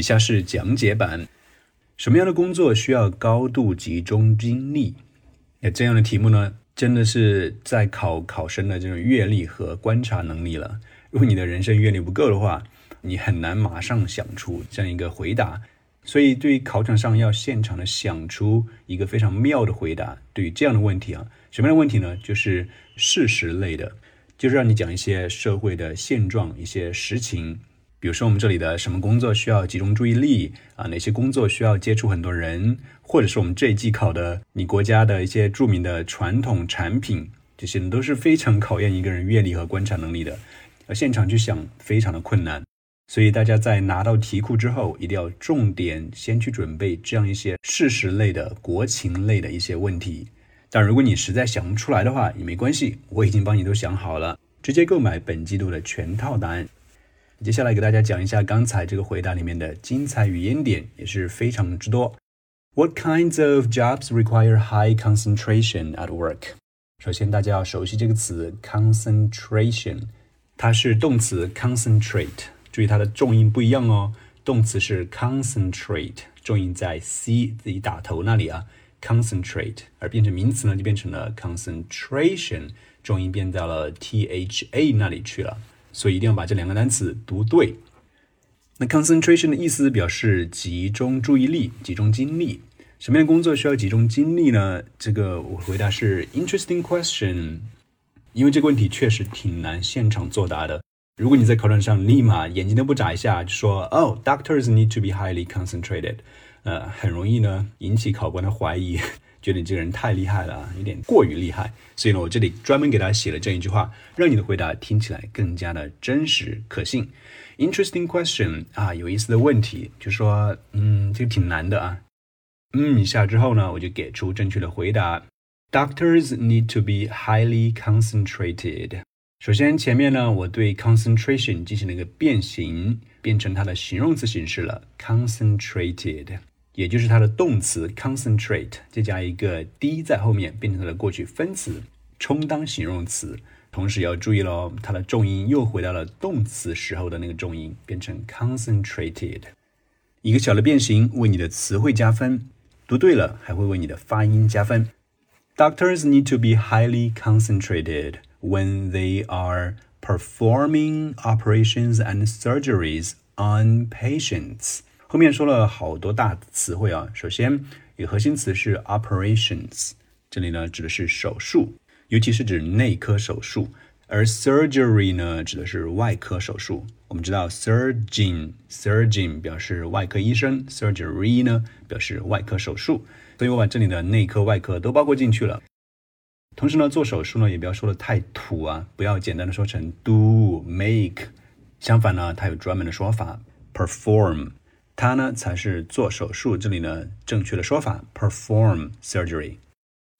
以下是讲解版。什么样的工作需要高度集中精力？那这样的题目呢，真的是在考考生的这种阅历和观察能力了。如果你的人生阅历不够的话，你很难马上想出这样一个回答。所以，对于考场上要现场的想出一个非常妙的回答，对于这样的问题啊，什么样的问题呢？就是事实类的，就是让你讲一些社会的现状、一些实情。比如说，我们这里的什么工作需要集中注意力啊？哪些工作需要接触很多人？或者是我们这一季考的你国家的一些著名的传统产品，这些都是非常考验一个人阅历和观察能力的。而现场去想，非常的困难。所以大家在拿到题库之后，一定要重点先去准备这样一些事实类的、国情类的一些问题。但如果你实在想不出来的话，也没关系，我已经帮你都想好了，直接购买本季度的全套答案。接下来给大家讲一下刚才这个回答里面的精彩语言点，也是非常之多。What kinds of jobs require high concentration at work？首先，大家要熟悉这个词 concentration，它是动词 concentrate，注意它的重音不一样哦。动词是 concentrate，重音在 c 自己打头那里啊，concentrate，而变成名词呢，就变成了 concentration，重音变到了 t h a 那里去了。所以一定要把这两个单词读对。那 concentration 的意思表示集中注意力、集中精力。什么样的工作需要集中精力呢？这个我回答是 interesting question，因为这个问题确实挺难现场作答的。如果你在考场上立马眼睛都不眨一下就说哦，doctors need to be highly concentrated，呃，很容易呢引起考官的怀疑。觉得你这个人太厉害了啊，有点过于厉害，所以呢，我这里专门给他写了这一句话，让你的回答听起来更加的真实可信。Interesting question 啊，有意思的问题，就说，嗯，这个挺难的啊。嗯一下之后呢，我就给出正确的回答。Doctors need to be highly concentrated。首先前面呢，我对 concentration 进行了一个变形，变成它的形容词形式了，concentrated。也就是它的动词 concentrate，再加一个 d 在后面，变成它的过去分词，充当形容词。同时要注意喽，它的重音又回到了动词时候的那个重音，变成 concentrated。一个小的变形为你的词汇加分，读对了还会为你的发音加分。Doctors need to be highly concentrated when they are performing operations and surgeries on patients. 后面说了好多大词汇啊，首先一个核心词是 operations，这里呢指的是手术，尤其是指内科手术，而 surgery 呢指的是外科手术。我们知道 surgeon，surgeon 表示外科医生，surgery 呢表示外科手术，所以我把这里的内科、外科都包括进去了。同时呢，做手术呢也不要说的太土啊，不要简单的说成 do make，相反呢，它有专门的说法 perform。它呢才是做手术，这里呢正确的说法 perform surgery，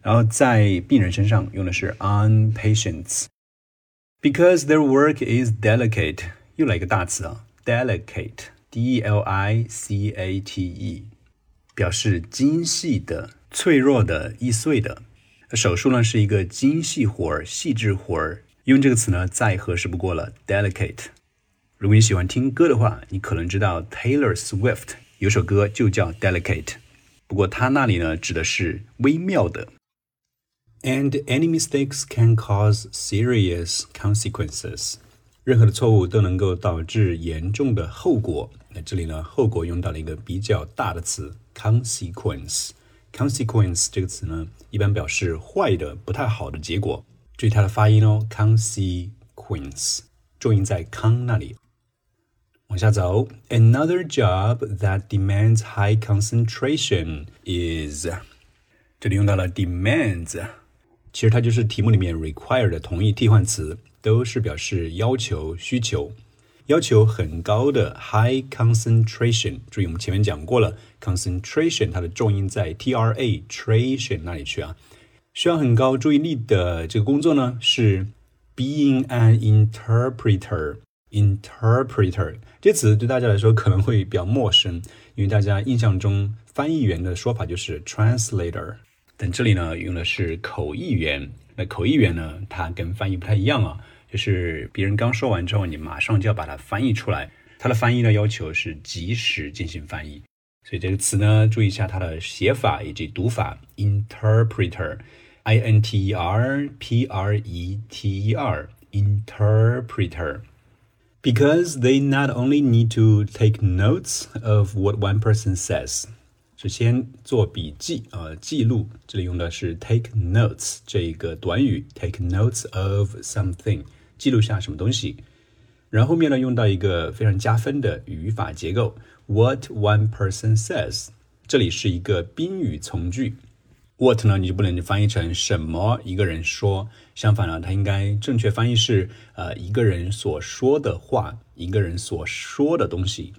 然后在病人身上用的是 on patients，because their work is delicate，又来一个大词啊 delicate d e l i c a t e，表示精细的、脆弱的、易碎的。手术呢是一个精细活儿、细致活儿，用这个词呢再合适不过了，delicate。如果你喜欢听歌的话，你可能知道 Taylor Swift 有首歌就叫 Delicate，不过他那里呢指的是微妙的。And any mistakes can cause serious consequences。任何的错误都能够导致严重的后果。那这里呢，后果用到了一个比较大的词 consequence。consequence 这个词呢，一般表示坏的、不太好的结果。注意它的发音哦，consequence，重音在康那里。往下走，Another job that demands high concentration is，这里用到了 demands，其实它就是题目里面 require 的同义替换词，都是表示要求、需求，要求很高的 high concentration。注意我们前面讲过了，concentration 它的重音在 t r a tration 那里去啊，需要很高注意力的这个工作呢是 being an interpreter。Interpreter 这词对大家来说可能会比较陌生，因为大家印象中翻译员的说法就是 translator，但这里呢用的是口译员。那口译员呢，它跟翻译不太一样啊，就是别人刚说完之后，你马上就要把它翻译出来。它的翻译呢要求是及时进行翻译，所以这个词呢注意一下它的写法以及读法，interpreter，i n t e r p r e t e r，interpreter。Because they not only need to take notes of what one person says，首先做笔记啊，记录，这里用的是 take notes 这一个短语，take notes of something，记录下什么东西。然后后面呢，用到一个非常加分的语法结构，what one person says，这里是一个宾语从句。What 呢，你就不能翻译成什么一个人说，相反呢，它应该正确翻译是呃一个人所说的话，一个人所说的东西。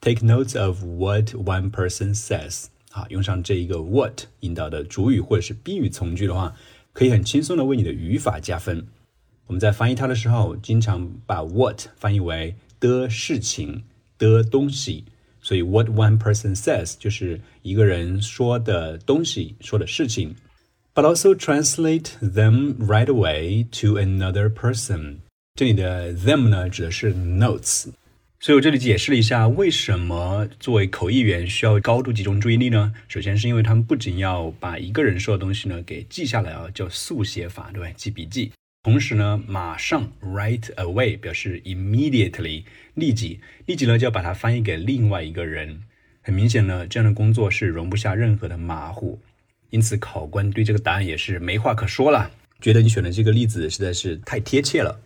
Take notes of what one person says。啊，用上这一个 what 引导的主语或者是宾语从句的话，可以很轻松的为你的语法加分。我们在翻译它的时候，经常把 what 翻译为的事情、的东西，所以 what one person says 就是一个人说的东西、说的事情。But also translate them right away to another person。这里的 them 呢，指的是 notes。所以我这里解释了一下，为什么作为口译员需要高度集中注意力呢？首先是因为他们不仅要把一个人说的东西呢给记下来啊，叫速写法，对吧？记笔记。同时呢，马上 right away 表示 immediately 立即，立即呢就要把它翻译给另外一个人。很明显呢，这样的工作是容不下任何的马虎，因此考官对这个答案也是没话可说了，觉得你选的这个例子实在是太贴切了。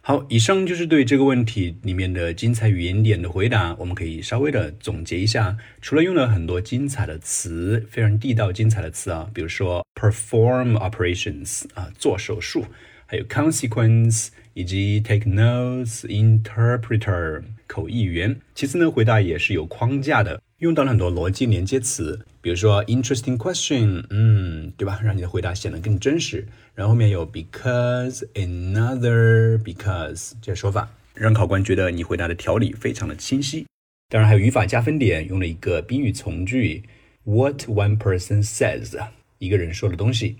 好，以上就是对这个问题里面的精彩语言点的回答。我们可以稍微的总结一下，除了用了很多精彩的词，非常地道精彩的词啊，比如说 perform operations 啊，做手术，还有 consequence，以及 take notes，interpreter 口译员。其次呢，回答也是有框架的。用到了很多逻辑连接词，比如说 interesting question，嗯，对吧？让你的回答显得更真实。然后后面有 because another because 这些说法，让考官觉得你回答的条理非常的清晰。当然还有语法加分点，用了一个宾语从句 what one person says，一个人说的东西。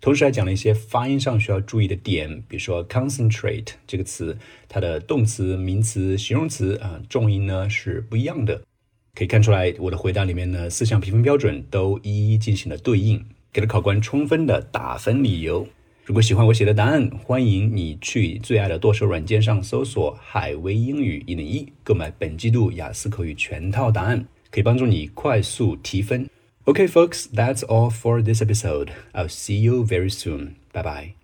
同时还讲了一些发音上需要注意的点，比如说 concentrate 这个词，它的动词、名词、形容词啊，重音呢是不一样的。可以看出来，我的回答里面呢，四项评分标准都一一进行了对应，给了考官充分的打分理由。如果喜欢我写的答案，欢迎你去最爱的剁手软件上搜索“海威英语一零一”，购买本季度雅思口语全套答案，可以帮助你快速提分。Okay, folks, that's all for this episode. I'll see you very soon. Bye bye.